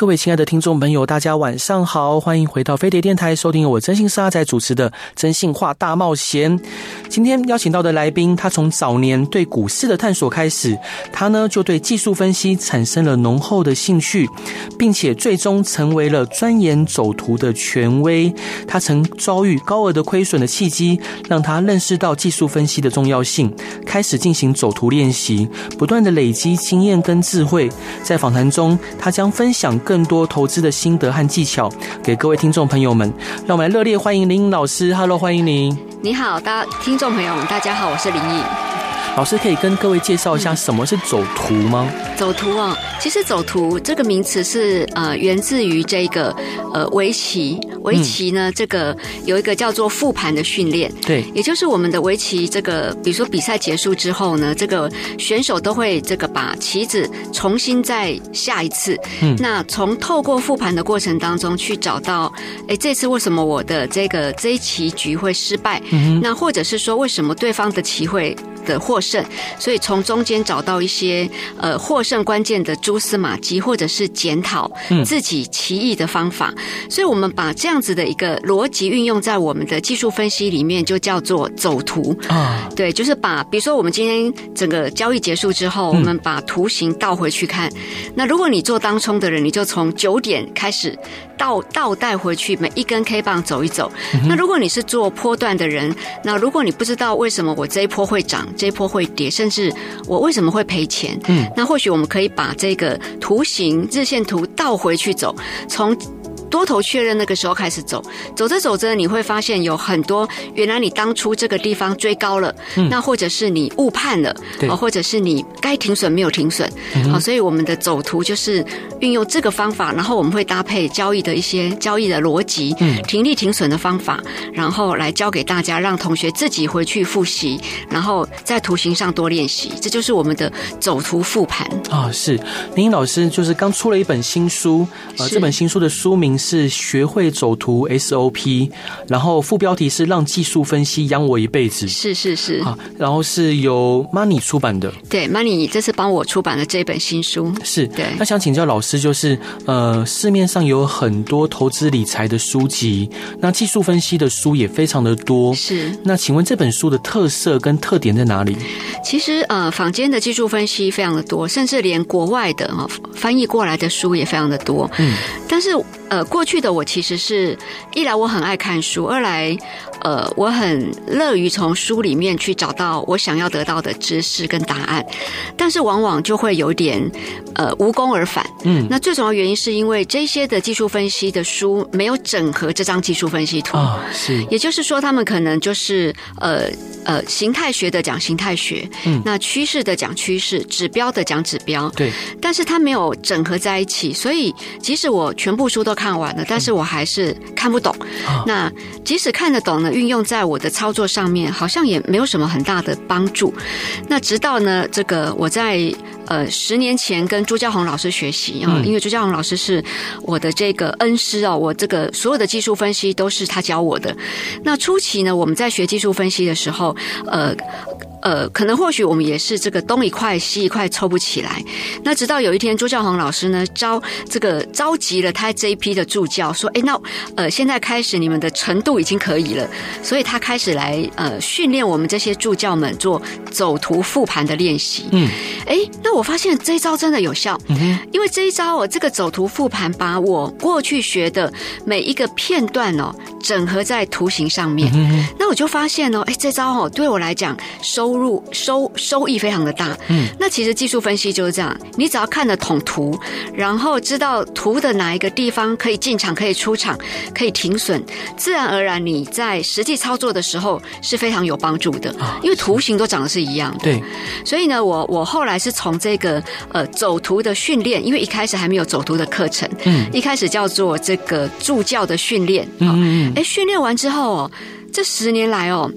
各位亲爱的听众朋友，大家晚上好，欢迎回到飞碟电台，收听我征信沙仔主持的《征信话大冒险》。今天邀请到的来宾，他从早年对股市的探索开始，他呢就对技术分析产生了浓厚的兴趣，并且最终成为了钻研走图的权威。他曾遭遇高额的亏损的契机，让他认识到技术分析的重要性，开始进行走图练习，不断的累积经验跟智慧。在访谈中，他将分享。更多投资的心得和技巧给各位听众朋友们，让我们热烈欢迎林颖老师。Hello，欢迎您。你好，大听众朋友们，大家好，我是林颖。老师可以跟各位介绍一下什么是走图吗？走图啊，其实走图这个名词是呃源自于这个呃围棋，围棋呢这个有一个叫做复盘的训练，对，也就是我们的围棋这个，比如说比赛结束之后呢，这个选手都会这个把棋子重新再下一次，嗯，那从透过复盘的过程当中去找到，哎，这次为什么我的这个这一棋局会失败？嗯，那或者是说为什么对方的棋会的获胜，所以从中间找到一些呃获胜关键的蛛丝马迹，或者是检讨自己奇异的方法。嗯、所以我们把这样子的一个逻辑运用在我们的技术分析里面，就叫做走图啊。对，就是把比如说我们今天整个交易结束之后，我们把图形倒回去看。那如果你做当冲的人，你就从九点开始倒倒带回去，每一根 K 棒走一走。那如果你是做波段的人，那如果你不知道为什么我这一波会涨，这一波会跌，甚至我为什么会赔钱？嗯，那或许我们可以把这个图形日线图倒回去走，从。多头确认那个时候开始走，走着走着你会发现有很多原来你当初这个地方追高了，嗯、那或者是你误判了，对，或者是你该停损没有停损，好、嗯，所以我们的走图就是运用这个方法，然后我们会搭配交易的一些交易的逻辑，嗯，停利停损的方法，然后来教给大家，让同学自己回去复习，然后在图形上多练习，这就是我们的走图复盘。啊、哦。是。林颖老师就是刚出了一本新书，呃，这本新书的书名。是学会走图 SOP，然后副标题是让技术分析养我一辈子。是是是，啊，然后是由 Money 出版的。对，Money 这次帮我出版了这本新书。是，对。那想请教老师，就是呃，市面上有很多投资理财的书籍，那技术分析的书也非常的多。是。那请问这本书的特色跟特点在哪里？其实呃，坊间的技术分析非常的多，甚至连国外的啊翻译过来的书也非常的多。嗯。但是呃。过去的我其实是一来我很爱看书，二来呃我很乐于从书里面去找到我想要得到的知识跟答案，但是往往就会有点呃无功而返。嗯，那最主要原因是因为这些的技术分析的书没有整合这张技术分析图啊，是，也就是说他们可能就是呃呃形态学的讲形态学，嗯，那趋势的讲趋势，指标的讲指标，对，但是它没有整合在一起，所以即使我全部书都看完。完了，但是我还是看不懂。那即使看得懂呢，运用在我的操作上面，好像也没有什么很大的帮助。那直到呢，这个我在呃十年前跟朱家红老师学习啊，因为朱家红老师是我的这个恩师哦，我这个所有的技术分析都是他教我的。那初期呢，我们在学技术分析的时候，呃。呃，可能或许我们也是这个东一块西一块抽不起来。那直到有一天，朱教皇老师呢招这个召集了他这一批的助教，说：“哎，那呃，现在开始你们的程度已经可以了。”所以他开始来呃训练我们这些助教们做走图复盘的练习。嗯，哎，那我发现这一招真的有效。嗯，因为这一招哦这个走图复盘，把我过去学的每一个片段哦整合在图形上面。嗯，那我就发现哦，哎，这招哦对我来讲收。收入收收益非常的大，嗯，那其实技术分析就是这样，你只要看得懂图，然后知道图的哪一个地方可以进场、可以出场、可以停损，自然而然你在实际操作的时候是非常有帮助的，因为图形都长得是一样的，对。所以呢，我我后来是从这个呃走图的训练，因为一开始还没有走图的课程，嗯，一开始叫做这个助教的训练，嗯嗯，嗯，哎，训练完之后哦，这十年来哦。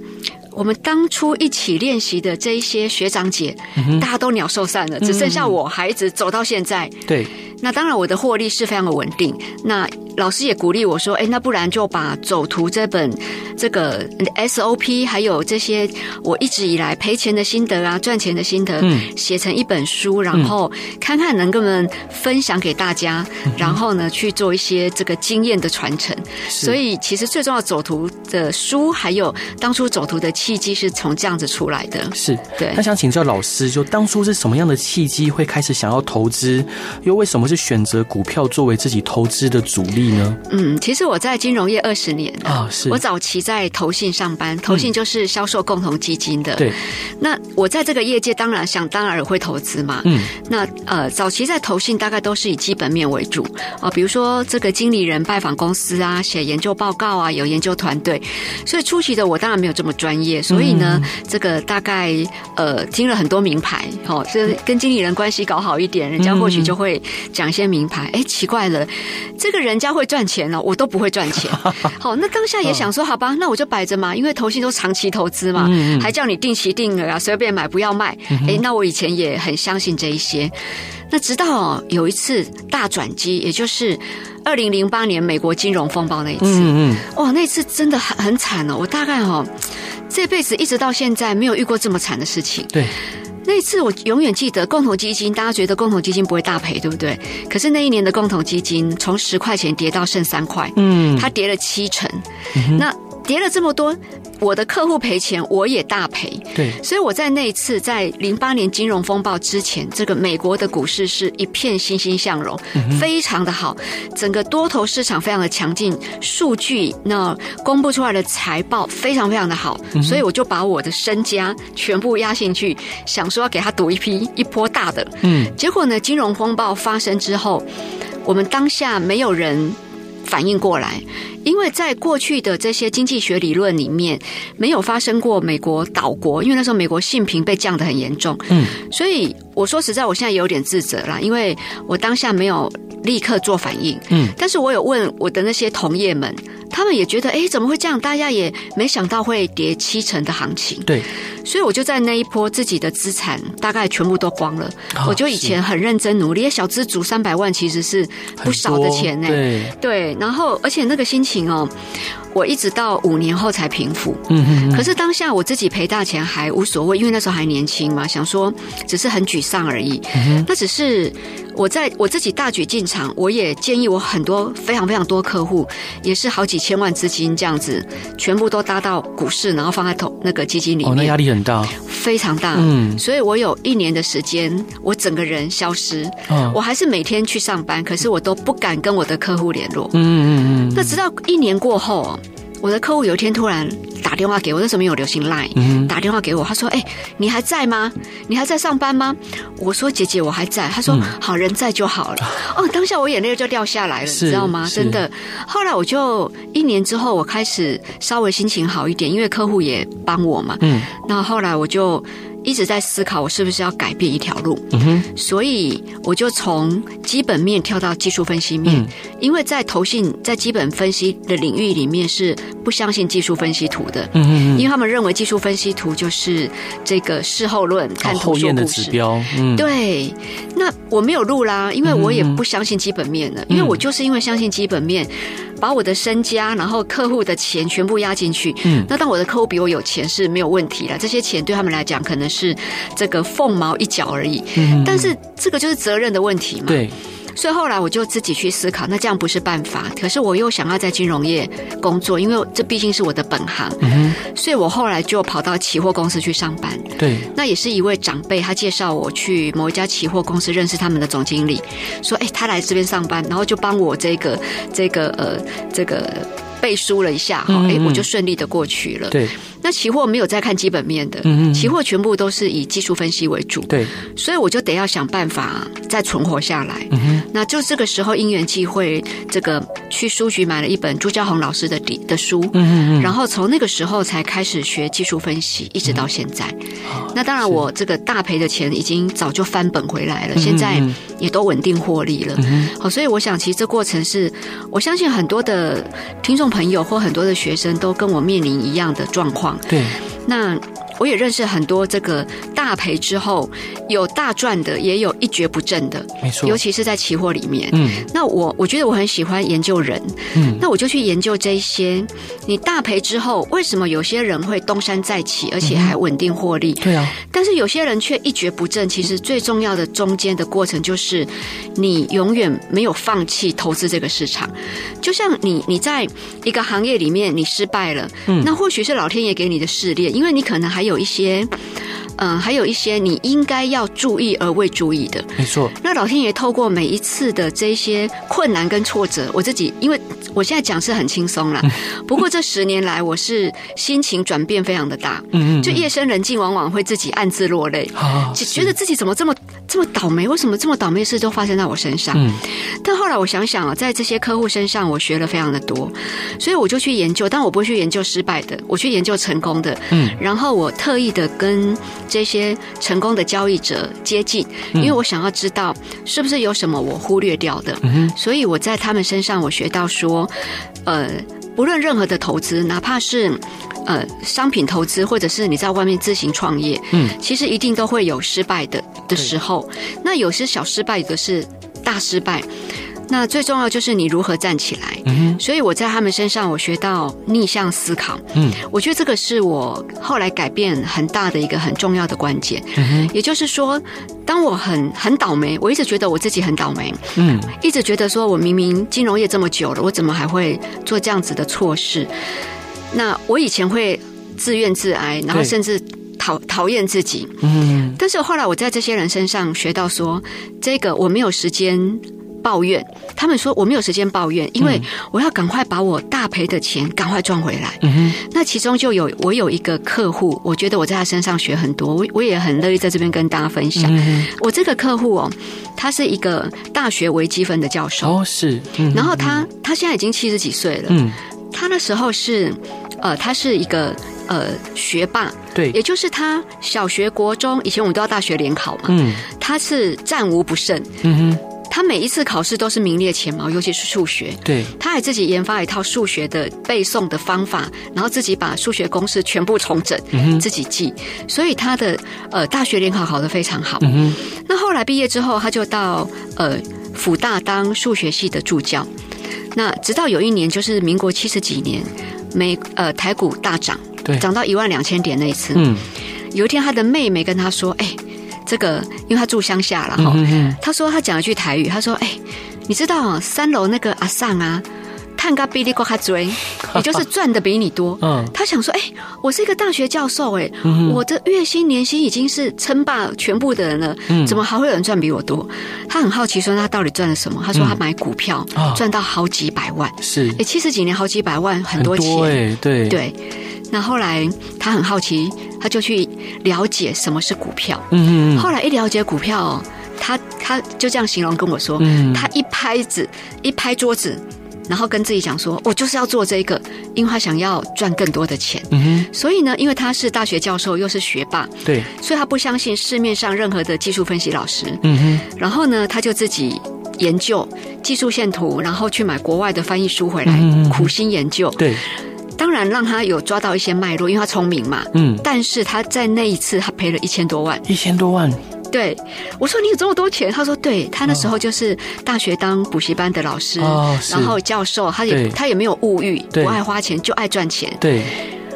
我们当初一起练习的这一些学长姐，嗯、大家都鸟兽散了，只剩下我孩子走到现在。对，那当然我的获利是非常的稳定。那老师也鼓励我说：“哎，那不然就把走图这本这个 SOP，还有这些我一直以来赔钱的心得啊，赚钱的心得，嗯，写成一本书，然后看看能不能分享给大家，嗯、然后呢去做一些这个经验的传承。所以其实最重要走图的书，还有当初走图的契机，是从这样子出来的。是对。那想请教老师，就当初是什么样的契机会开始想要投资？又为什么是选择股票作为自己投资的主力呢？嗯，其实我在金融业二十年啊，是我早期在投信上班，投信就是销售共同基金的。对，那我在这个业界当然想当然会投资嘛。嗯，那呃，早期在投信大概都是以基本面为主啊，比如说这个经理人拜访公司啊，写研究报告啊，有研究团队。所以初期的我当然没有这么专业，所以呢，这个大概呃听了很多名牌，哦，这跟经理人关系搞好一点，人家或许就会讲一些名牌。哎，奇怪了，这个人家。会赚钱了，我都不会赚钱。好，那当下也想说，好吧，那我就摆着嘛，因为投信都长期投资嘛，还叫你定期定额啊，随便买不要卖。哎，那我以前也很相信这一些。那直到有一次大转机，也就是二零零八年美国金融风暴那一次，嗯，哇，那次真的很很惨哦。我大概哦，这辈子一直到现在没有遇过这么惨的事情。对。那次我永远记得，共同基金，大家觉得共同基金不会大赔，对不对？可是那一年的共同基金从十块钱跌到剩三块，嗯，它跌了七成，嗯、那跌了这么多。我的客户赔钱，我也大赔。对，所以我在那一次在零八年金融风暴之前，这个美国的股市是一片欣欣向荣，非常的好，整个多头市场非常的强劲，数据那公布出来的财报非常非常的好，所以我就把我的身家全部压进去，想说要给他赌一批一波大的。嗯，结果呢，金融风暴发生之后，我们当下没有人反应过来。因为在过去的这些经济学理论里面，没有发生过美国岛国，因为那时候美国性平被降得很严重。嗯，所以我说实在，我现在也有点自责啦，因为我当下没有立刻做反应。嗯，但是我有问我的那些同业们，他们也觉得，哎，怎么会这样？大家也没想到会跌七成的行情。对，所以我就在那一波自己的资产大概全部都光了。哦，我就以前很认真努力，小资族三百万其实是不少的钱呢。对对，然后而且那个心情。情哦，我一直到五年后才平复。嗯嗯。可是当下我自己赔大钱还无所谓，因为那时候还年轻嘛，想说只是很沮丧而已。嗯。那只是我在我自己大举进场，我也建议我很多非常非常多客户，也是好几千万资金这样子，全部都搭到股市，然后放在投那个基金里面。哦，那压力很大，非常大。嗯。所以我有一年的时间，我整个人消失。嗯。我还是每天去上班，可是我都不敢跟我的客户联络。嗯嗯嗯。那直到。一年过后，我的客户有一天突然打电话给我，那时候没有流行 Line，嗯，打电话给我，他说：“哎，你还在吗？你还在上班吗？”我说：“姐姐，我还在。”他说：“好人在就好了。” 哦，当下我眼泪就掉下来了，你知道吗？真的。后来我就一年之后，我开始稍微心情好一点，因为客户也帮我嘛。嗯，那后来我就。一直在思考，我是不是要改变一条路？嗯哼，所以我就从基本面跳到技术分析面，嗯、因为在投信在基本分析的领域里面是不相信技术分析图的。嗯哼，因为他们认为技术分析图就是这个事后论，看图说故事。的指标。嗯，对。那我没有路啦，因为我也不相信基本面了，嗯、因为我就是因为相信基本面。把我的身家，然后客户的钱全部压进去。嗯，那当我的客户比我有钱是没有问题的，这些钱对他们来讲可能是这个凤毛一角而已。嗯，但是这个就是责任的问题嘛。对。所以后来我就自己去思考，那这样不是办法。可是我又想要在金融业工作，因为这毕竟是我的本行。嗯。所以我后来就跑到期货公司去上班。对。那也是一位长辈，他介绍我去某一家期货公司认识他们的总经理，说：“哎，他来这边上班，然后就帮我这个这个呃这个背书了一下哈，哎，我就顺利的过去了。”对。那期货没有在看基本面的，嗯嗯，期货全部都是以技术分析为主。对，所以我就得要想办法再存活下来。嗯哼，那就这个时候因缘际会，这个去书局买了一本朱家宏老师的底的书，嗯嗯，然后从那个时候才开始学技术分析，一直到现在。那当然，我这个大赔的钱已经早就翻本回来了，现在也都稳定获利了。好，所以我想，其实这过程是我相信很多的听众朋友或很多的学生都跟我面临一样的状况。对，那。我也认识很多这个大赔之后有大赚的，也有一蹶不振的，没错。尤其是在期货里面。嗯，那我我觉得我很喜欢研究人，嗯，那我就去研究这些。你大赔之后，为什么有些人会东山再起，而且还稳定获利？对啊。但是有些人却一蹶不振。其实最重要的中间的过程，就是你永远没有放弃投资这个市场。就像你你在一个行业里面你失败了，嗯，那或许是老天爷给你的试炼，因为你可能还。有一些，嗯，还有一些你应该要注意而未注意的，没错。那老天爷透过每一次的这些困难跟挫折，我自己因为我现在讲是很轻松啦，不过这十年来我是心情转变非常的大，嗯嗯，就夜深人静，往往会自己暗自落泪，啊觉得自己怎么这么这么倒霉？为什么这么倒霉的事都发生在我身上？嗯，但后来我想想啊，在这些客户身上，我学了非常的多，所以我就去研究，但我不会去研究失败的，我去研究成功的，嗯，然后我。特意的跟这些成功的交易者接近，因为我想要知道是不是有什么我忽略掉的。所以我在他们身上我学到说，呃，不论任何的投资，哪怕是呃商品投资，或者是你在外面自行创业，嗯，其实一定都会有失败的的时候。那有些小失败，有的是大失败。那最重要就是你如何站起来。嗯，所以我在他们身上我学到逆向思考。嗯，我觉得这个是我后来改变很大的一个很重要的关键。嗯，也就是说，当我很很倒霉，我一直觉得我自己很倒霉。嗯，一直觉得说我明明金融业这么久了，我怎么还会做这样子的错事？那我以前会自怨自艾，然后甚至讨讨厌自己。嗯，但是后来我在这些人身上学到说，这个我没有时间。抱怨，他们说我没有时间抱怨，因为我要赶快把我大赔的钱赶快赚回来。嗯，那其中就有我有一个客户，我觉得我在他身上学很多，我我也很乐意在这边跟大家分享。嗯、我这个客户哦，他是一个大学微积分的教授哦，是。嗯、然后他他现在已经七十几岁了。嗯，他那时候是呃，他是一个呃学霸，对，也就是他小学、国中以前我们都要大学联考嘛。嗯，他是战无不胜。嗯哼。他每一次考试都是名列前茅，尤其是数学。对，他还自己研发一套数学的背诵的方法，然后自己把数学公式全部重整，嗯、自己记。所以他的呃大学联考考得非常好。嗯、那后来毕业之后，他就到呃辅大当数学系的助教。那直到有一年，就是民国七十几年，美呃台股大涨，对，涨到一万两千点那一次。嗯，有一天他的妹妹跟他说：“哎。”这个，因为他住乡下了哈，嗯、他说他讲了句台语，他说：“哎，你知道啊，三楼那个阿尚啊，探咖比利瓜卡追，也就是赚的比你多。嗯，他想说，哎，我是一个大学教授，哎，嗯、我的月薪年薪已经是称霸全部的人了，嗯、怎么还会有人赚比我多？他很好奇，说他到底赚了什么？他说他买股票、嗯、赚到好几百万，是，哎，七十几年好几百万，很多钱，对对。对。那后来他很好奇，他就去了解什么是股票。嗯嗯。后来一了解股票，他他就这样形容跟我说：“嗯，他一拍子一拍桌子，然后跟自己讲说，我就是要做这个，因为他想要赚更多的钱。嗯哼。所以呢，因为他是大学教授，又是学霸，对，所以他不相信市面上任何的技术分析老师。嗯哼。然后呢，他就自己研究技术线图，然后去买国外的翻译书回来，嗯、苦心研究。对。当然让他有抓到一些脉络，因为他聪明嘛。嗯。但是他在那一次，他赔了一千多万。一千多万。对，我说你有这么多钱？他说对，他那时候就是大学当补习班的老师，哦、然后教授，他也他也没有物欲，不爱花钱，就爱赚钱。对。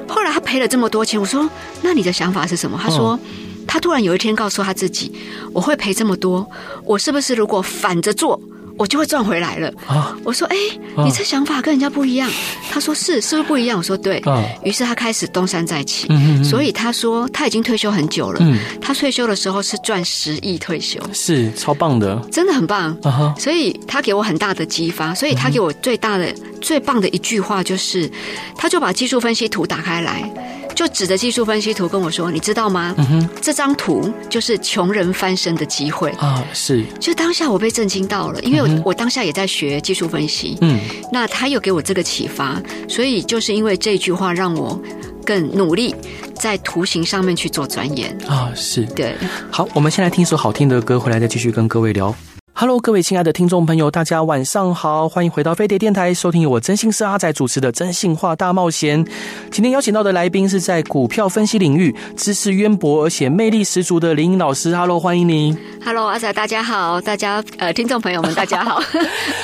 后来他赔了这么多钱，我说那你的想法是什么？他说、哦、他突然有一天告诉他自己，我会赔这么多，我是不是如果反着做？我就会赚回来了。啊、我说：“哎，你这想法跟人家不一样。啊”他说：“是，是不是不一样？”我说：“对。啊”于是他开始东山再起。嗯嗯，所以他说他已经退休很久了。嗯，他退休的时候是赚十亿退休，是超棒的，真的很棒。啊、所以他给我很大的激发。所以他给我最大的、嗯、最棒的一句话就是，他就把技术分析图打开来。就指着技术分析图跟我说：“你知道吗？这张图就是穷人翻身的机会啊！”是，就当下我被震惊到了，因为我我当下也在学技术分析，嗯，那他又给我这个启发，所以就是因为这句话让我更努力在图形上面去做钻研啊！是对，好，我们先来听一首好听的歌，回来再继续跟各位聊。Hello，各位亲爱的听众朋友，大家晚上好，欢迎回到飞碟电台，收听由我真心是阿仔主持的《真心话大冒险》。今天邀请到的来宾是在股票分析领域知识渊博而且魅力十足的林颖老师。Hello，欢迎您。Hello，阿仔，大家好，大家呃，听众朋友们，大家好。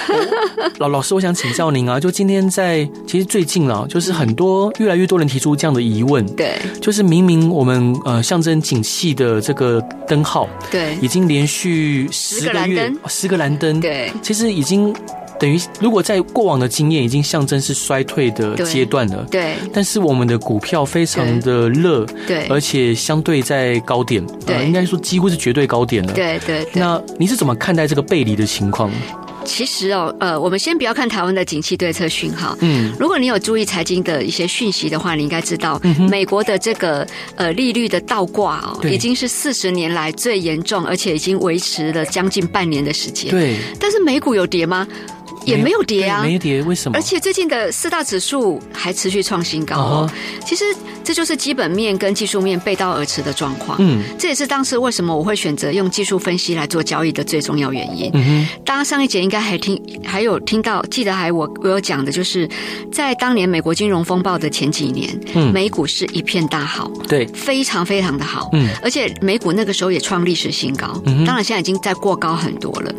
老老师，我想请教您啊，就今天在其实最近啊，就是很多越来越多人提出这样的疑问，对，就是明明我们呃象征景气的这个灯号，对，已经连续十个月。十个蓝灯，对，其实已经等于，如果在过往的经验，已经象征是衰退的阶段了。对，但是我们的股票非常的热，对，而且相对在高点，对，呃、应该说几乎是绝对高点了。对对，对。那你是怎么看待这个背离的情况？其实哦，呃，我们先不要看台湾的景气对策讯号。嗯，如果你有注意财经的一些讯息的话，你应该知道，嗯、美国的这个呃利率的倒挂哦，已经是四十年来最严重，而且已经维持了将近半年的时间。对，但是美股有跌吗？也没有跌啊，没跌，为什么？而且最近的四大指数还持续创新高哦。Uh-huh. 其实这就是基本面跟技术面背道而驰的状况。嗯，这也是当时为什么我会选择用技术分析来做交易的最重要原因。嗯哼，大家上一节应该还听，还有听到，记得还我我有讲的就是，在当年美国金融风暴的前几年，嗯，美股是一片大好，对，非常非常的好。嗯，而且美股那个时候也创历史新高。嗯，当然现在已经在过高很多了，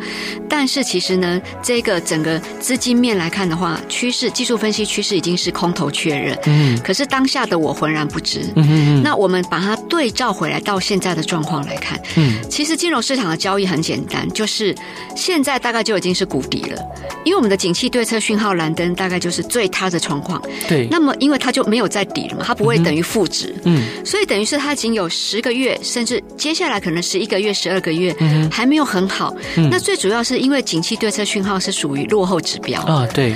但是其实呢，这个整个资金面来看的话，趋势技术分析趋势已经是空头确认。嗯，可是当下的我浑然不知。嗯嗯，那我们把它对照回来到现在的状况来看，嗯，其实金融市场的交易很简单，就是现在大概就已经是谷底了，因为我们的景气对策讯号蓝灯大概就是最差的状况。对，那么因为它就没有在底了嘛，它不会等于负值。嗯，所以等于是它已经有十个月，甚至接下来可能十一个月、十二个月，嗯，还没有很好。嗯，那最主要是因为景气对策讯号是属于落后指标啊，对。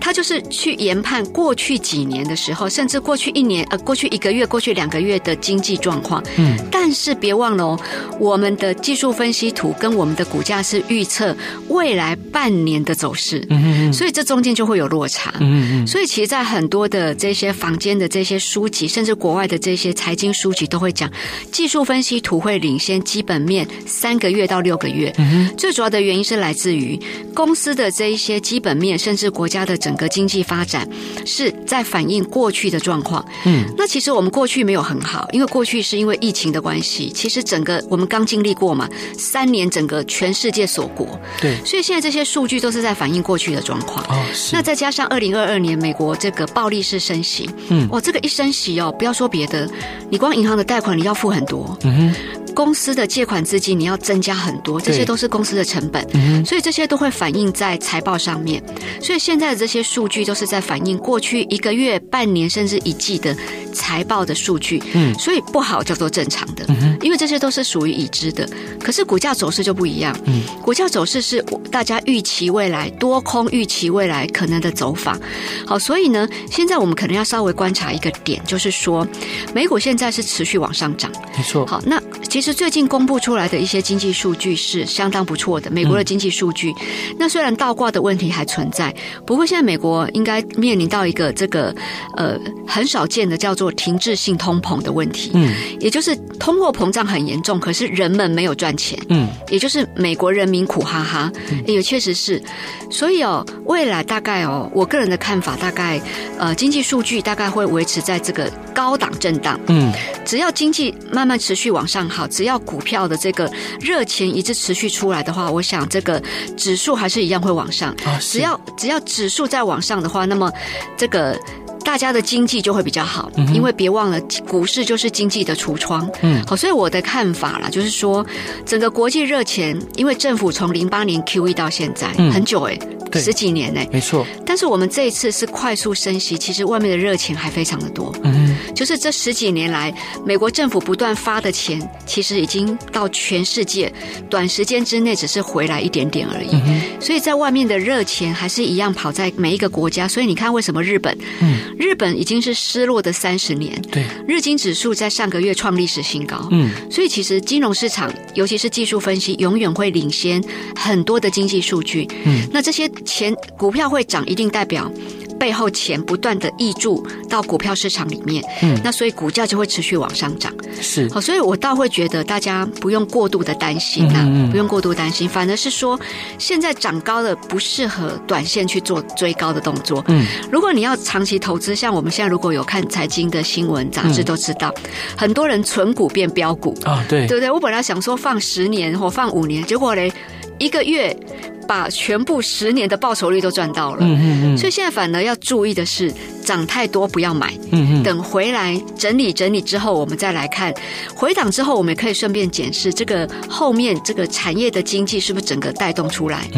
他就是去研判过去几年的时候，甚至过去一年、呃，过去一个月、过去两个月的经济状况。嗯，但是别忘了哦，我们的技术分析图跟我们的股价是预测未来半年的走势。嗯嗯，所以这中间就会有落差。嗯嗯，所以其实，在很多的这些房间的这些书籍，甚至国外的这些财经书籍，都会讲技术分析图会领先基本面三个月到六个月。嗯，最主要的原因是来自于公司的这一些基本面，甚至国家的整。整个经济发展是在反映过去的状况。嗯，那其实我们过去没有很好，因为过去是因为疫情的关系。其实整个我们刚经历过嘛，三年整个全世界锁国。对，所以现在这些数据都是在反映过去的状况。哦，是。那再加上二零二二年美国这个暴力式升息，嗯，哇，这个一升息哦，不要说别的，你光银行的贷款你要付很多。嗯哼。公司的借款资金你要增加很多，这些都是公司的成本，所以这些都会反映在财报上面。所以现在的这些数据都是在反映过去一个月、半年甚至一季的财报的数据。嗯，所以不好叫做正常的，因为这些都是属于已知的。可是股价走势就不一样，嗯，股价走势是大家预期未来多空预期未来可能的走法。好，所以呢，现在我们可能要稍微观察一个点，就是说美股现在是持续往上涨，没错。好，那。其实最近公布出来的一些经济数据是相当不错的，美国的经济数据。嗯、那虽然倒挂的问题还存在，不过现在美国应该面临到一个这个呃很少见的叫做停滞性通膨的问题。嗯，也就是通货膨胀很严重，可是人们没有赚钱。嗯，也就是美国人民苦哈哈。也确实是。所以哦，未来大概哦，我个人的看法大概呃，经济数据大概会维持在这个高档震荡。嗯，只要经济慢慢持续往上好。只要股票的这个热钱一直持续出来的话，我想这个指数还是一样会往上。只要只要指数在往上的话，那么这个大家的经济就会比较好。因为别忘了，股市就是经济的橱窗。嗯，好，所以我的看法啦，就是说整个国际热钱，因为政府从零八年 QE 到现在很久诶。十几年呢，没错。但是我们这一次是快速升息，其实外面的热钱还非常的多。嗯，就是这十几年来，美国政府不断发的钱，其实已经到全世界，短时间之内只是回来一点点而已。嗯，所以在外面的热钱还是一样跑在每一个国家。所以你看，为什么日本？嗯，日本已经是失落的三十年。对，日经指数在上个月创历史新高。嗯，所以其实金融市场，尤其是技术分析，永远会领先很多的经济数据。嗯，那这些钱股票会涨，一定代表背后钱不断的溢注到股票市场里面。嗯，那所以股价就会持续往上涨。是，好，所以我倒会觉得大家不用过度的担心啊，嗯嗯，不用过度担心，反而是说现在涨高了不适合短线去做追高的动作。嗯，如果你要长期投资，像我们现在如果有看财经的新闻杂志都知道，嗯，很多人存股变标股啊，对，对不对？我本来想说放十年或放五年，结果嘞一个月。把全部十年的报酬率都赚到了，嗯嗯嗯，所以现在反而要注意的是，涨太多不要买，嗯嗯，等回来整理整理之后，我们再来看。回档之后，我们也可以顺便检视这个后面这个产业的经济是不是整个带动出来。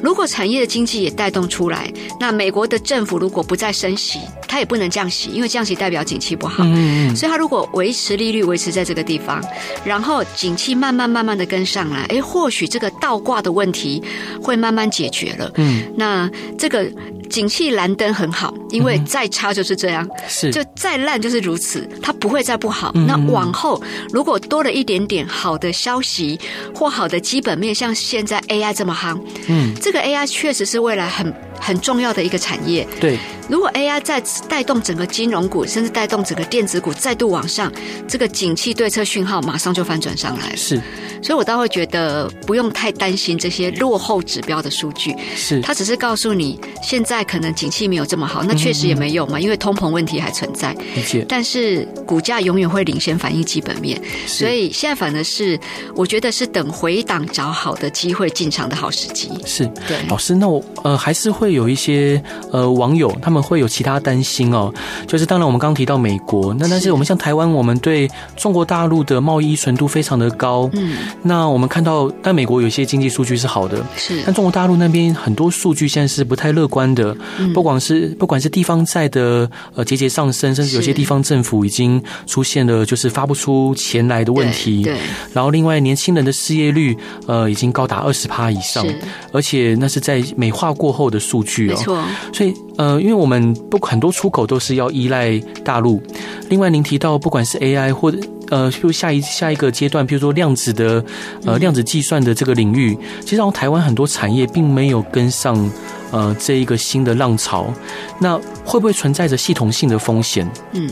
如果产业的经济也带动出来，那美国的政府如果不再升息，它也不能降息，因为降息代表景气不好，嗯嗯，所以它如果维持利率维持在这个地方，然后景气慢慢慢慢的跟上来，哎，或许这个倒挂的问题会。慢慢解决了，嗯，那这个景气蓝灯很好，因为再差就是这样，是。就再烂就是如此，它不会再不好。那往后如果多了一点点好的消息或好的基本面，像现在 AI 这么夯，嗯，这个 AI 确实是未来很很重要的一个产业。对，如果 AI 再带动整个金融股，甚至带动整个电子股再度往上，这个景气对策讯号马上就翻转上来了。是。所以，我倒会觉得不用太担心这些落后指标的数据，是它只是告诉你现在可能景气没有这么好，那确实也没有嘛，因为通膨问题还存在。理解。但是股价永远会领先反映基本面，所以现在反而是我觉得是等回档找好的机会进场的好时机。是对，老师，那我呃还是会有一些呃网友他们会有其他担心哦，就是当然我们刚刚提到美国，那但是我们像台湾，我们对中国大陆的贸易依存度非常的高，嗯。那我们看到，但美国有些经济数据是好的，是。但中国大陆那边很多数据现在是不太乐观的，不管是不管是地方债的呃节节上升，甚至有些地方政府已经出现了就是发不出钱来的问题。对。然后另外年轻人的失业率呃已经高达二十趴以上，而且那是在美化过后的数没错。所以呃，因为我们不很多出口都是要依赖大陆。另外您提到不管是 AI 或者。呃，就下一下一个阶段，比如说量子的，呃，量子计算的这个领域，其实让台湾很多产业并没有跟上，呃，这一个新的浪潮，那会不会存在着系统性的风险？嗯。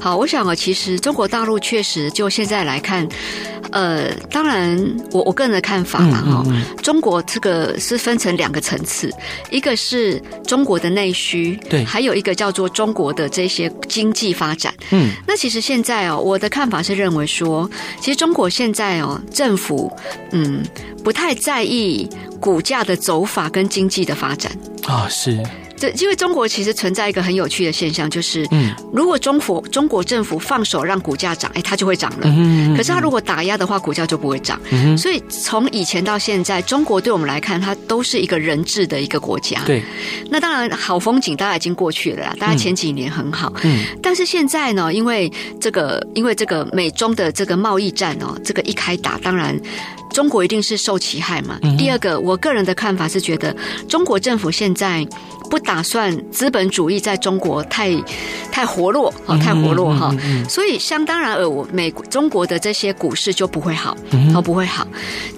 好，我想啊，其实中国大陆确实就现在来看，呃，当然我我个人的看法啦哈，嗯嗯嗯，中国这个是分成两个层次，一个是中国的内需，对，还有一个叫做中国的这些经济发展。嗯，那其实现在哦，我的看法是认为说，其实中国现在哦，政府嗯不太在意股价的走法跟经济的发展啊，是。这因为中国其实存在一个很有趣的现象，就是，嗯，如果中国中国政府放手让股价涨，哎，它就会涨了。嗯，可是它如果打压的话，股价就不会涨。嗯，所以从以前到现在，中国对我们来看，它都是一个人治的一个国家。对。那当然，好风景大家已经过去了啦，大家前几年很好。嗯。但是现在呢，因为这个，因为这个美中的这个贸易战哦，这个一开打，当然中国一定是受其害嘛。嗯。第二个，我个人的看法是觉得，中国政府现在。不打算资本主义在中国太太活络啊，太活络哈，所以相当然而我美国中国的这些股市就不会好，都不会好。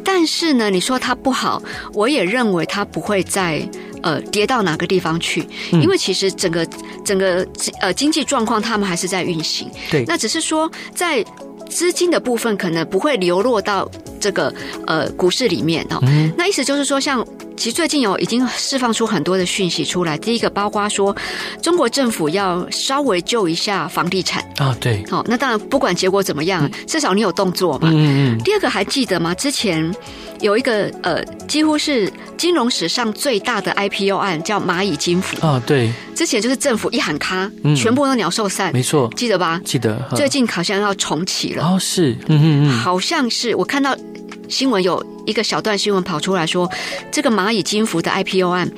但是呢，你说它不好，我也认为它不会再呃跌到哪个地方去，因为其实整个整个呃经济状况他们还是在运行。对，那只是说在资金的部分可能不会流落到这个呃股市里面哦。那意思就是说像。其实最近有已经释放出很多的讯息出来。第一个，包括说中国政府要稍微救一下房地产啊，对，好，那当然不管结果怎么样，至少你有动作嘛。嗯嗯。第二个还记得吗？之前有一个呃，几乎是金融史上最大的 IPO 案，叫蚂蚁金服啊，对。之前就是政府一喊卡，全部都鸟兽散，没错，记得吧？记得。最近好像要重启了。哦，是，嗯嗯嗯，好像是我看到。新闻有一个小段新闻跑出来说，这个蚂蚁金服的 IPO 案，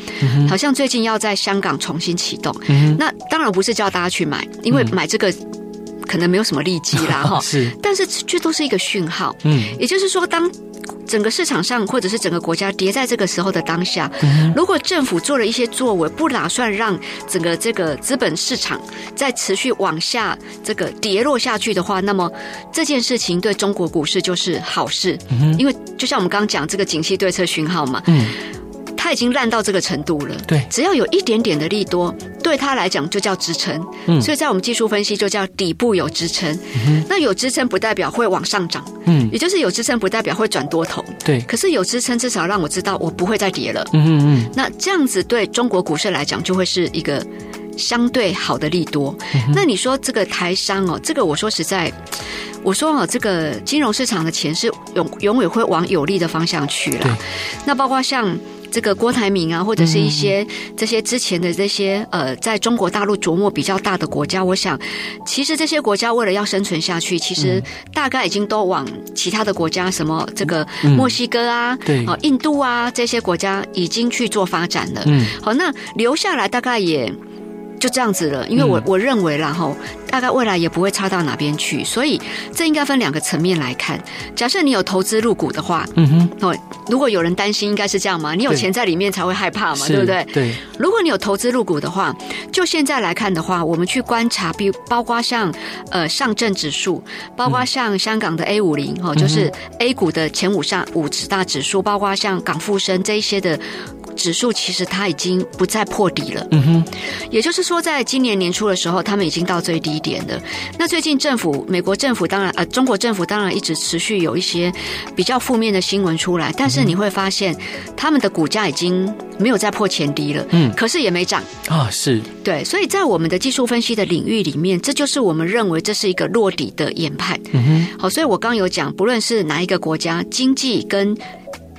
好像最近要在香港重新启动。嗯、那当然不是叫大家去买，因为买这个可能没有什么利基啦，哈。是，但是这都是一个讯号。嗯，也就是说，当整个市场上或者是整个国家跌在这个时候的当下，如果政府做了一些作为，不打算让整个这个资本市场再持续往下这个跌落下去的话，那么这件事情对中国股市就是好事，因为就像我们刚刚讲这个景气对策讯号嘛。它已经烂到这个程度了，对，只要有一点点的利多，对他来讲就叫支撑，嗯，所以在我们技术分析就叫底部有支撑，嗯，那有支撑不代表会往上涨，嗯，也就是有支撑不代表会转多头，对，可是有支撑至少让我知道我不会再跌了，嗯嗯嗯，那这样子对中国股市来讲就会是一个相对好的利多，嗯，那你说这个台商哦，这个我说实在，我说哦，这个金融市场的钱是永永远会往有利的方向去了，那包括像。这个郭台铭啊，或者是一些这些之前的这些呃，在中国大陆琢磨比较大的国家，我想，其实这些国家为了要生存下去，其实大概已经都往其他的国家，什么这个墨西哥啊，对，哦，印度啊这些国家已经去做发展了。嗯，好，那留下来大概也。就这样子了，因为我我认为啦哈，大概未来也不会差到哪边去，所以这应该分两个层面来看。假设你有投资入股的话，嗯哼，哦，如果有人担心，应该是这样嘛？你有钱在里面才会害怕嘛，对，对不对？对。如果你有投资入股的话，就现在来看的话，我们去观察，比如包括像呃上证指数，包括像香港的 A 五零哦，就是 A 股的前五上五十大指数，包括像港富生这一些的。指数其实它已经不再破底了，嗯哼，也就是说，在今年年初的时候，他们已经到最低点了。那最近政府，美国政府当然，呃，中国政府当然一直持续有一些比较负面的新闻出来，但是你会发现，他们的股价已经没有再破前低了，嗯，可是也没涨。啊，是。对，所以在我们的技术分析的领域里面，这就是我们认为这是一个落底的研判，嗯哼，好，所以我刚有讲，不论是哪一个国家，经济跟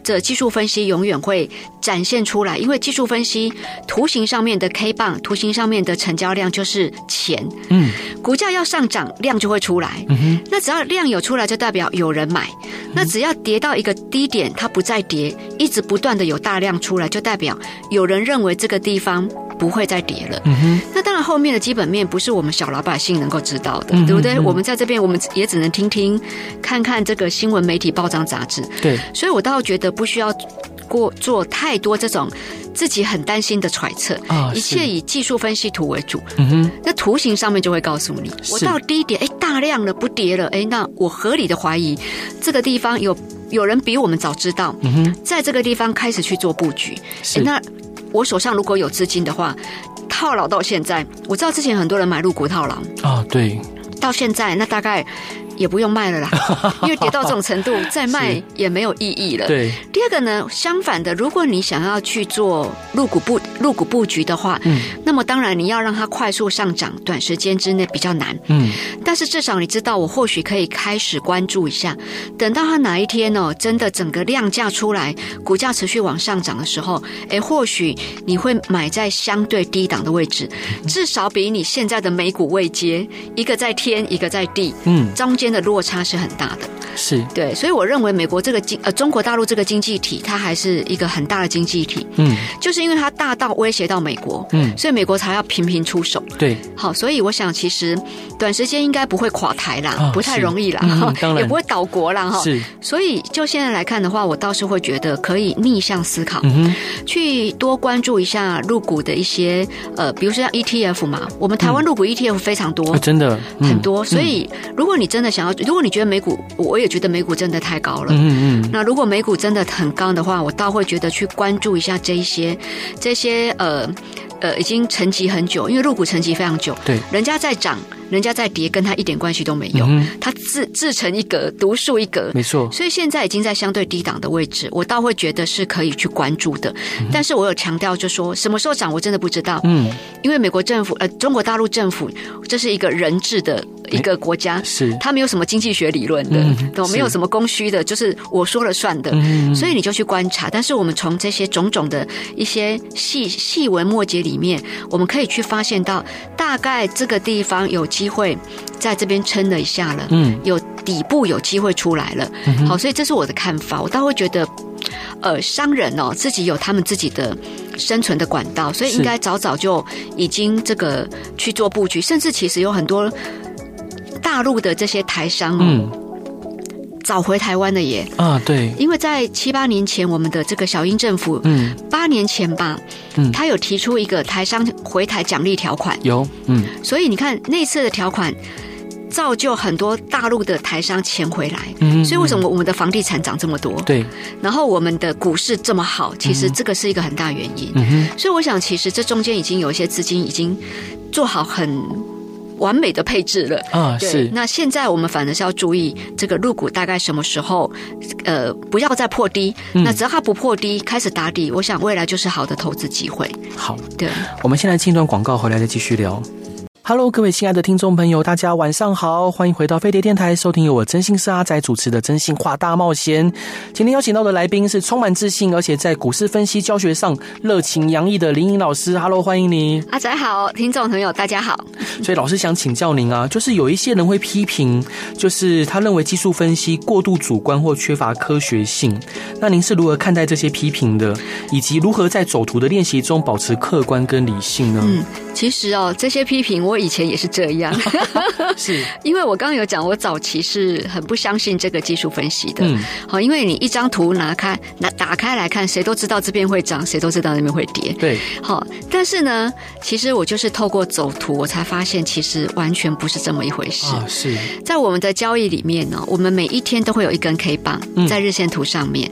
这技术分析永远会展现出来，因为技术分析图形上面的 K 棒，图形上面的成交量就是钱。嗯，股价要上涨，量就会出来。嗯哼，那只要量有出来，就代表有人买。那只要跌到一个低点，它不再跌，一直不断的有大量出来，就代表有人认为这个地方不会再跌了。嗯哼，那当然后面的基本面不是我们小老百姓能够知道的，嗯、对不对？我们在这边，我们也只能听听，看看这个新闻媒体报章杂志。对，所以我倒觉得不需要过做太多这种自己很担心的揣测，哦、一切以技术分析图为主。嗯哼，那图形上面就会告诉你，我到低点，哎，大量了不跌了，哎，那我合理的怀疑这个地方有有人比我们早知道，嗯，在这个地方开始去做布局。是那。我手上如果有资金的话，套牢到现在，我知道之前很多人买入股套牢啊，对，到现在那大概。也不用卖了啦，因为跌到这种程度，再卖也没有意义了。对。第二个呢，相反的，如果你想要去做入股布入股布局的话，嗯，那么当然你要让它快速上涨，短时间之内比较难。嗯。但是至少你知道，我或许可以开始关注一下，等到它哪一天哦，真的整个量价出来，股价持续往上涨的时候，哎，或许你会买在相对低档的位置，至少比你现在的美股位阶一个在天，一个在地，嗯，中间。的落差是很大的，是。对，所以我认为美国这个经呃中国大陆这个经济体，它还是一个很大的经济体，嗯，就是因为它大到威胁到美国，嗯，所以美国才要频频出手，对，好，所以我想其实短时间应该不会垮台啦，哦、不太容易啦，嗯、当然。也不会倒国啦。哈，是，所以就现在来看的话，我倒是会觉得可以逆向思考，嗯，去多关注一下入股的一些呃，比如说像 ETF 嘛，我们台湾入股 ETF 非常多，嗯、真的、嗯、很多，所以如果你真的想。要，如果你觉得美股，我也觉得美股真的太高了。嗯嗯。那如果美股真的很高的话，我倒会觉得去关注一下这一些，这些呃呃已经沉寂很久，因为入股沉寂非常久。对。人家在涨，人家在跌，跟他一点关系都没有。嗯。他自自成一格，独树一格。没错。所以现在已经在相对低档的位置，我倒会觉得是可以去关注的。嗯。但是我有强调，就说什么时候涨，我真的不知道。嗯。因为美国政府，呃，中国大陆政府，这是一个人治的。一个国家是，他没有什么经济学理论的，都、嗯、没有什么供需的，就是我说了算的，嗯、所以你就去观察。但是我们从这些种种的一些细细微末节里面，我们可以去发现到，大概这个地方有机会在这边撑了一下了，嗯，有底部有机会出来了，嗯、好，所以这是我的看法，我倒会觉得，呃，商人哦自己有他们自己的生存的管道，所以应该早早就已经这个去做布局，甚至其实有很多大陆的这些台商哦。嗯早回台湾的耶。啊，对，因为在七八年前，我们的这个小英政府，嗯，八年前吧，嗯，他有提出一个台商回台奖励条款，有，嗯，所以你看那次的条款，造就很多大陆的台商钱回来，嗯，所以为什么我们的房地产涨这么多？对，然后我们的股市这么好，其实这个是一个很大原因，嗯哼，所以我想其实这中间已经有一些资金已经做好很。完美的配置了啊，是。那现在我们反而是要注意这个入股大概什么时候，呃，不要再破低。嗯、那只要它不破低，开始打底，我想未来就是好的投资机会。好，对，我们现在进段广告，回来再继续聊。Hello，各位亲爱的听众朋友，大家晚上好，欢迎回到飞碟电台，收听由我真心是阿仔主持的《真心话大冒险》。今天邀请到的来宾是充满自信，而且在股市分析教学上热情洋溢的林颖老师。Hello，欢迎你，阿仔好，听众朋友大家好。所以老师想请教您啊，就是有一些人会批评，就是他认为技术分析过度主观或缺乏科学性。那您是如何看待这些批评的，以及如何在走图的练习中保持客观跟理性呢？嗯，其实哦，这些批评我。以前也是这样，是因为我刚刚有讲，我早期是很不相信这个技术分析的。好，因为你一张图拿开、拿打开来看，谁都知道这边会涨，谁都知道那边会跌。对，好，但是呢，其实我就是透过走图，我才发现其实完全不是这么一回事。是在我们的交易里面呢，我们每一天都会有一根 K 棒在日线图上面。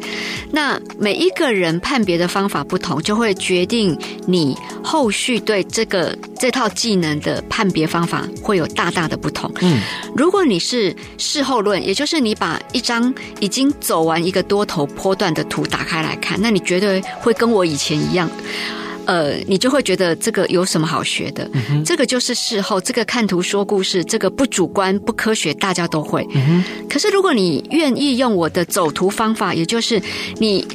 那每一个人判别的方法不同，就会决定你后续对这个这套技能的判。别方法会有大大的不同。嗯，如果你是事后论，也就是你把一张已经走完一个多头波段的图打开来看，那你绝对会跟我以前一样，呃，你就会觉得这个有什么好学的？嗯，这个就是事后，这个看图说故事，这个不主观不科学，大家都会。嗯，可是如果你愿意用我的走图方法，也就是你。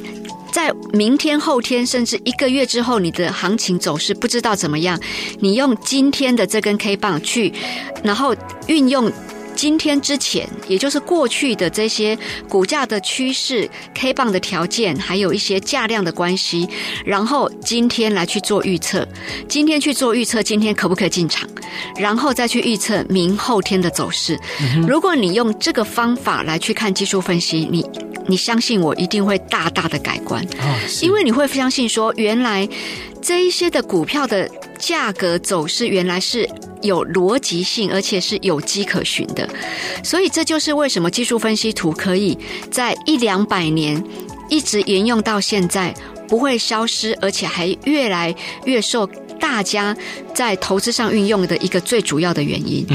在明天、后天，甚至一个月之后，你的行情走势不知道怎么样，你用今天的这根 K 棒去，然后运用。今天之前，也就是过去的这些股价的趋势、K 棒的条件，还有一些价量的关系，然后今天来去做预测，今天去做预测，今天可不可以进场，然后再去预测明后天的走势。如果你用这个方法来去看技术分析，你你相信我，一定会大大的改观，因为你会相信说，原来这一些的股票的。价格走势原来是有逻辑性，而且是有迹可循的，所以这就是为什么技术分析图可以在一两百年一直沿用到现在，不会消失，而且还越来越受。大家在投资上运用的一个最主要的原因，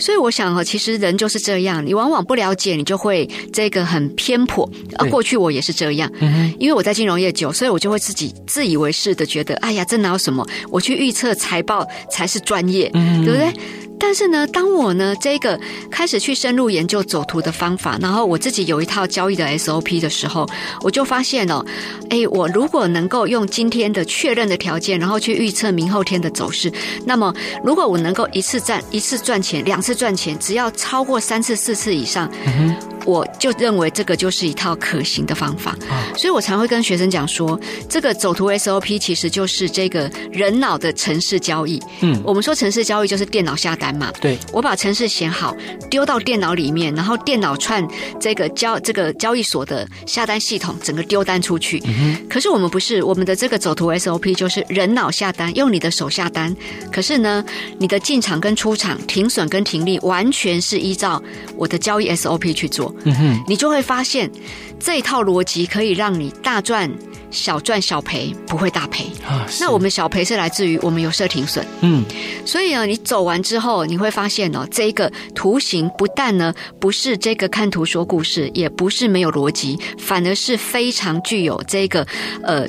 所以我想哈，其实人就是这样，你往往不了解，你就会这个很偏颇。啊，过去我也是这样，因为我在金融业久，所以我就会自己自以为是的觉得，哎呀，这哪有什么？我去预测财报才是专业，对不对？但是呢，当我呢这个开始去深入研究走图的方法，然后我自己有一套交易的 SOP 的时候，我就发现哦，哎，我如果能够用今天的确认的条件，然后去预测明后天的走势，那么如果我能够一次赚一次赚钱，两次赚钱，只要超过三次四次以上，嗯、我就认为这个就是一套可行的方法。所以我常会跟学生讲说，这个走图 SOP 其实就是这个人脑的城市交易。嗯，我们说城市交易就是电脑下单。嘛，对，我把程式写好，丢到电脑里面，然后电脑串这个交这个交易所的下单系统，整个丢单出去。嗯、可是我们不是，我们的这个走图 SOP 就是人脑下单，用你的手下单。可是呢，你的进场跟出场、停损跟停利，完全是依照我的交易 SOP 去做。嗯哼，你就会发现这一套逻辑可以让你大赚。小赚小赔，不会大赔啊。那我们小赔是来自于我们有设停损。嗯，所以呢，你走完之后，你会发现哦，这个图形不但呢不是这个看图说故事，也不是没有逻辑，反而是非常具有这个呃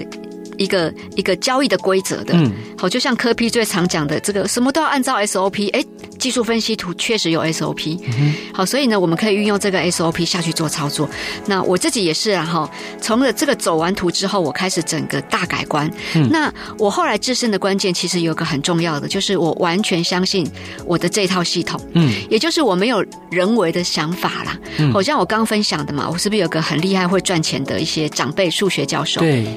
一个一个交易的规则的。嗯，好，就像科 P 最常讲的这个，什么都要按照 SOP。哎。技术分析图确实有 SOP，嗯、好，所以呢，我们可以运用这个 SOP 下去做操作。那我自己也是啊，哈，从了这个走完图之后，我开始整个大改观。嗯、那我后来制胜的关键，其实有个很重要的，就是我完全相信我的这套系统，嗯，也就是我没有人为的想法啦。嗯，好像我刚分享的嘛，我是不是有个很厉害会赚钱的一些长辈数学教授？对，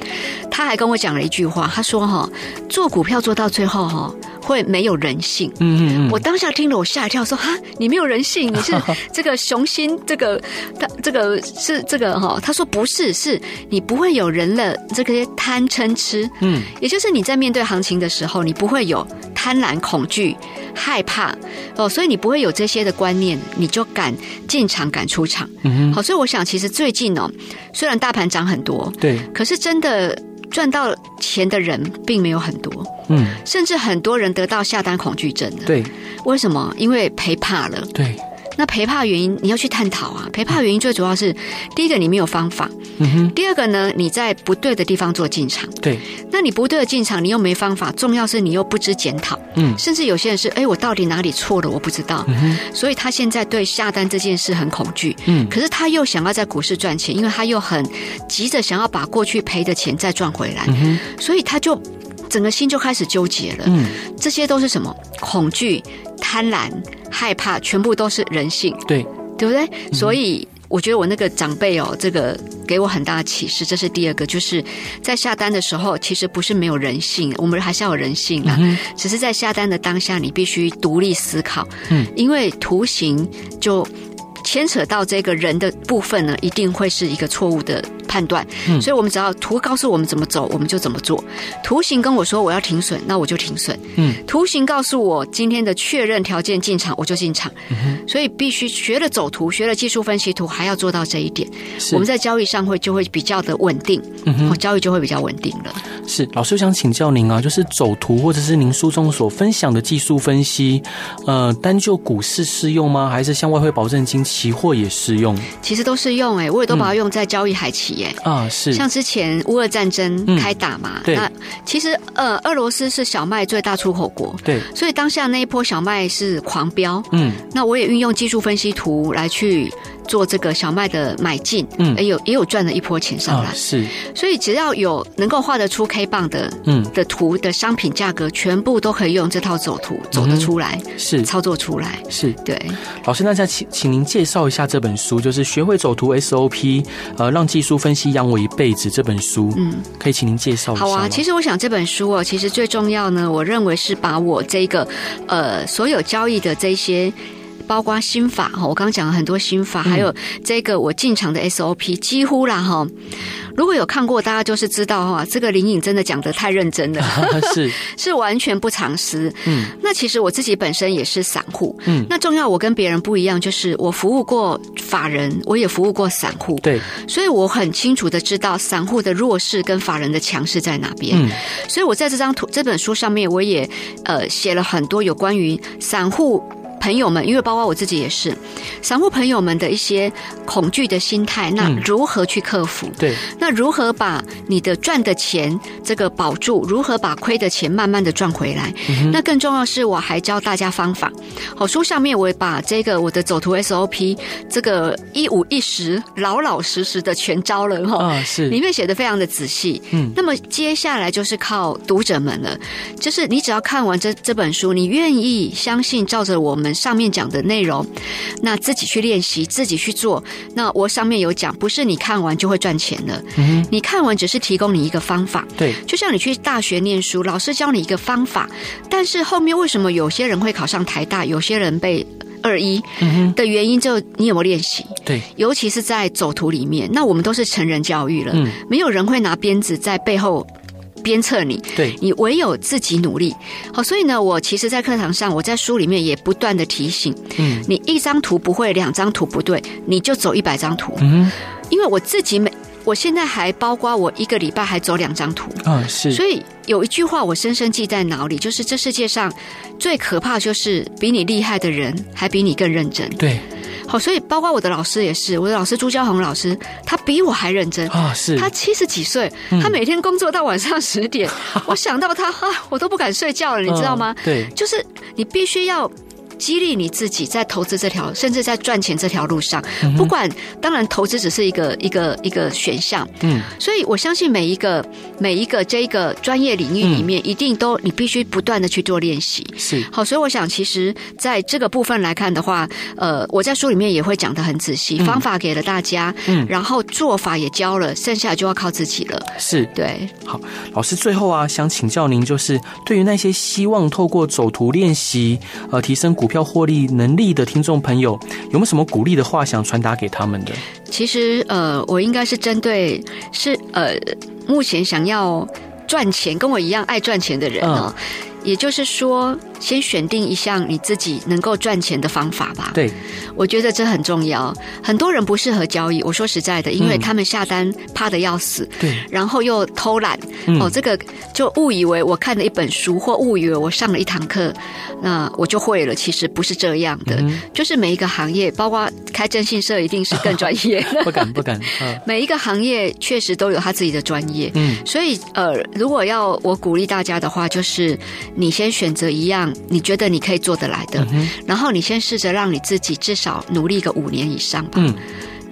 他还跟我讲了一句话，他说哈，做股票做到最后哈。会没有人性。嗯嗯嗯，我当下听了，我吓一跳，说：“哈，你没有人性？你是这个雄心？这个他这个是这个哈？”他说：“不是，是你不会有人了这个贪嗔痴。嗯，也就是你在面对行情的时候，你不会有贪婪、恐惧、害怕哦，所以你不会有这些的观念，你就敢进场、敢出场。嗯好，所以我想，其实最近哦，虽然大盘涨很多，对，可是真的。”赚到钱的人并没有很多，嗯，甚至很多人得到下单恐惧症了。对，为什么？因为赔怕了。对。那陪怕原因，你要去探讨啊。陪怕原因最主要是，第一个你没有方法，嗯哼。第二个呢，你在不对的地方做进场，对。那你不对的进场，你又没方法，重要是你又不知检讨，嗯。甚至有些人是，哎，我到底哪里错了？我不知道。所以他现在对下单这件事很恐惧，嗯。可是他又想要在股市赚钱，因为他又很急着想要把过去赔的钱再赚回来。所以他就整个心就开始纠结了，嗯。这些都是什么？恐惧、贪婪。害怕，全部都是人性，对，对不对？嗯、所以我觉得我那个长辈哦，这个给我很大的启示。这是第二个，就是在下单的时候，其实不是没有人性，我们还是要有人性啦。嗯、只是在下单的当下，你必须独立思考，嗯，因为图形就牵扯到这个人的部分呢，一定会是一个错误的。判断，所以我们只要图告诉我们怎么走，我们就怎么做。图形跟我说我要停损，那我就停损。嗯，图形告诉我今天的确认条件进场，我就进场。嗯，所以必须学了走图，学了技术分析图，还要做到这一点，我们在交易上会就会比较的稳定。嗯哼，交易就会比较稳定了。是，老师，我想请教您啊，就是走图或者是您书中所分享的技术分析，呃，单就股市适用吗？还是像外汇保证金、期货也适用？其实都适用哎、欸，我也都把它用在交易海期。啊，是。像之前乌俄战争开打嘛，嗯、那其实呃，俄罗斯是小麦最大出口国，对，所以当下那一波小麦是狂飙，嗯，那我也运用技术分析图来去。做这个小麦的买进，嗯，也有也有赚了一波钱上来，哦、是，所以只要有能够画得出 K 棒的，嗯，的图的商品价格，全部都可以用这套走图走得出来，嗯、是。操作出来，是。对。老师，那再请请您介绍一下这本书，就是学会走图 SOP，呃，让技术分析养我一辈子这本书，嗯，可以请您介绍一下。好啊，其实我想这本书哦，其实最重要呢，我认为是把我这个呃所有交易的这些。包括心法哈，我刚刚讲了很多心法，还有这个我进场的 SOP，几乎啦哈。如果有看过，大家就是知道哈，这个林颖真的讲的太认真了，是 是完全不藏私。嗯，那其实我自己本身也是散户，嗯，那重要我跟别人不一样，就是我服务过法人，我也服务过散户，对，所以我很清楚的知道散户的弱势跟法人的强势在哪边。嗯，所以我在这张图这本书上面，我也呃写了很多有关于散户。朋友们，因为包括我自己也是，散户朋友们的一些恐惧的心态，那如何去克服？嗯、对，那如何把你的赚的钱这个保住？如何把亏的钱慢慢的赚回来？嗯、那更重要是，我还教大家方法。好，书上面我也把这个我的走图 SOP 这个一五一十老老实实的全招了哈。啊，是里面写的非常的仔细。嗯，那么接下来就是靠读者们了，就是你只要看完这这本书，你愿意相信，照着我们。上面讲的内容，那自己去练习，自己去做。那我上面有讲，不是你看完就会赚钱的。你看完只是提供你一个方法。对，就像你去大学念书，老师教你一个方法，但是后面为什么有些人会考上台大，有些人被二一的原因，就你有没有练习？对，尤其是在走图里面，那我们都是成人教育了，嗯，没有人会拿鞭子在背后。鞭策你，对，你唯有自己努力。好，所以呢，我其实，在课堂上，我在书里面也不断的提醒，嗯，你一张图不会，两张图不对，你就走一百张图，嗯，因为我自己每，我现在还包括我一个礼拜还走两张图，啊，是，所以有一句话我深深记在脑里，就是这世界上最可怕就是比你厉害的人还比你更认真，对。好，所以包括我的老师也是，我的老师朱家红老师，他比我还认真啊！是，他七十几岁，他每天工作到晚上十点，嗯、我想到他，啊，我都不敢睡觉了，你知道吗？嗯、对，就是你必须要激励你自己在投资这条，甚至在赚钱这条路上，不管当然投资只是一个一个一个选项，嗯，所以我相信每一个每一个这个专业领域里面，一定都你必须不断的去做练习，是。好，所以我想其实在这个部分来看的话，呃，我在书里面也会讲的很仔细，方法给了大家，嗯，然后做法也教了，剩下就要靠自己了，是。对。好，老师最后啊，想请教您，就是对于那些希望透过走图练习，呃，提升股票获利能力的听众朋友，有没有什么鼓励的话想传达给他们的？其实，呃，我应该是针对是呃，目前想要赚钱，跟我一样爱赚钱的人哦。嗯也就是说，先选定一项你自己能够赚钱的方法吧。对，我觉得这很重要。很多人不适合交易，我说实在的，因为他们下单怕的要死，对，然后又偷懒，哦，这个就误以为我看了一本书，或误以为我上了一堂课，那我就会了。其实不是这样的，就是每一个行业，包括开征信社，一定是更专业。不敢不敢。每一个行业确实都有他自己的专业。嗯，所以呃，如果要我鼓励大家的话，就是。你先选择一样你觉得你可以做得来的，然后你先试着让你自己至少努力个五年以上吧。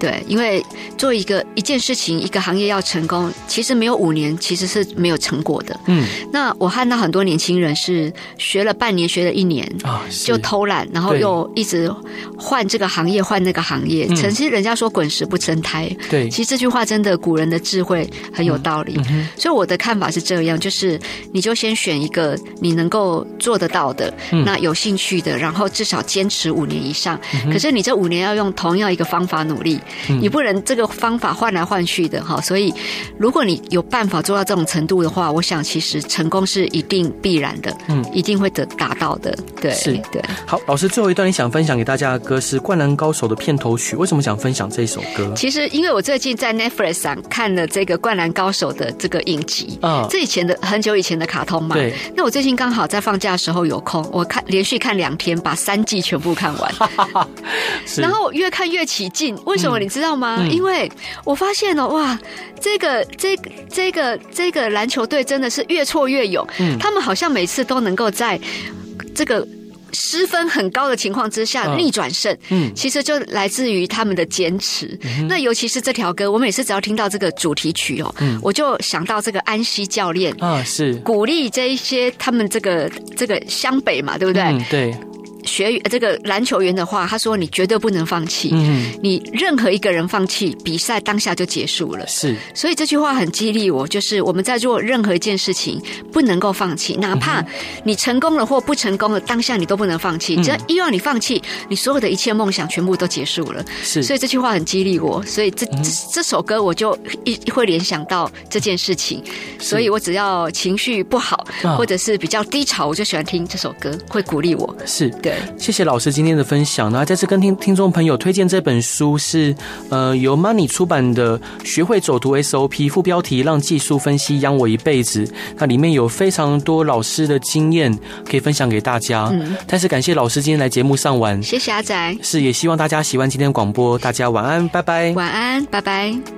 对，因为做一个一件事情，一个行业要成功，其实没有五年，其实是没有成果的。嗯，那我看到很多年轻人是学了半年，学了一年啊，就偷懒，然后又一直换这个行业，换那个行业。其实人家说滚石不生胎，对，其实这句话真的古人的智慧很有道理。所以我的看法是这样，就是你就先选一个你能够做得到的，那有兴趣的，然后至少坚持五年以上。可是你这五年要用同样一个方法努力。你不能这个方法换来换去的哈，所以如果你有办法做到这种程度的话，我想其实成功是一定必然的，嗯，一定会得达到的，对，是，对。好，老师最后一段你想分享给大家的歌是《灌篮高手》的片头曲，为什么想分享这首歌？其实因为我最近在 Netflix 上看了这个《灌篮高手》的这个影集啊，这以前的很久以前的卡通嘛，对。那我最近刚好在放假的时候有空，我看连续看两天，把三季全部看完，然后我越看越起劲，为什么？你知道吗？嗯、因为我发现了哇，这个这个这个这个篮球队真的是越挫越勇。嗯，他们好像每次都能够在这个失分很高的情况之下逆转胜。嗯，其实就来自于他们的坚持。嗯、那尤其是这条歌，我每次只要听到这个主题曲哦，嗯、我就想到这个安西教练啊，是鼓励这一些他们这个这个湘北嘛，对不对？嗯、对。学这个篮球员的话，他说：“你绝对不能放弃。嗯，你任何一个人放弃，比赛当下就结束了。是，所以这句话很激励我，就是我们在做任何一件事情，不能够放弃，哪怕你成功了或不成功了，当下你都不能放弃。只要一让你放弃，你所有的一切梦想全部都结束了。是，所以这句话很激励我。所以这这这首歌，我就一会联想到这件事情。所以我只要情绪不好，或者是比较低潮，我就喜欢听这首歌，会鼓励我。是对。谢谢老师今天的分享。那再次跟听听众朋友推荐这本书是呃由 Money 出版的《学会走图 SOP》，副标题让技术分析养我一辈子。那里面有非常多老师的经验可以分享给大家。嗯，再次感谢老师今天来节目上完。谢谢阿仔。是，也希望大家喜欢今天的广播。大家晚安，拜拜。晚安，拜拜。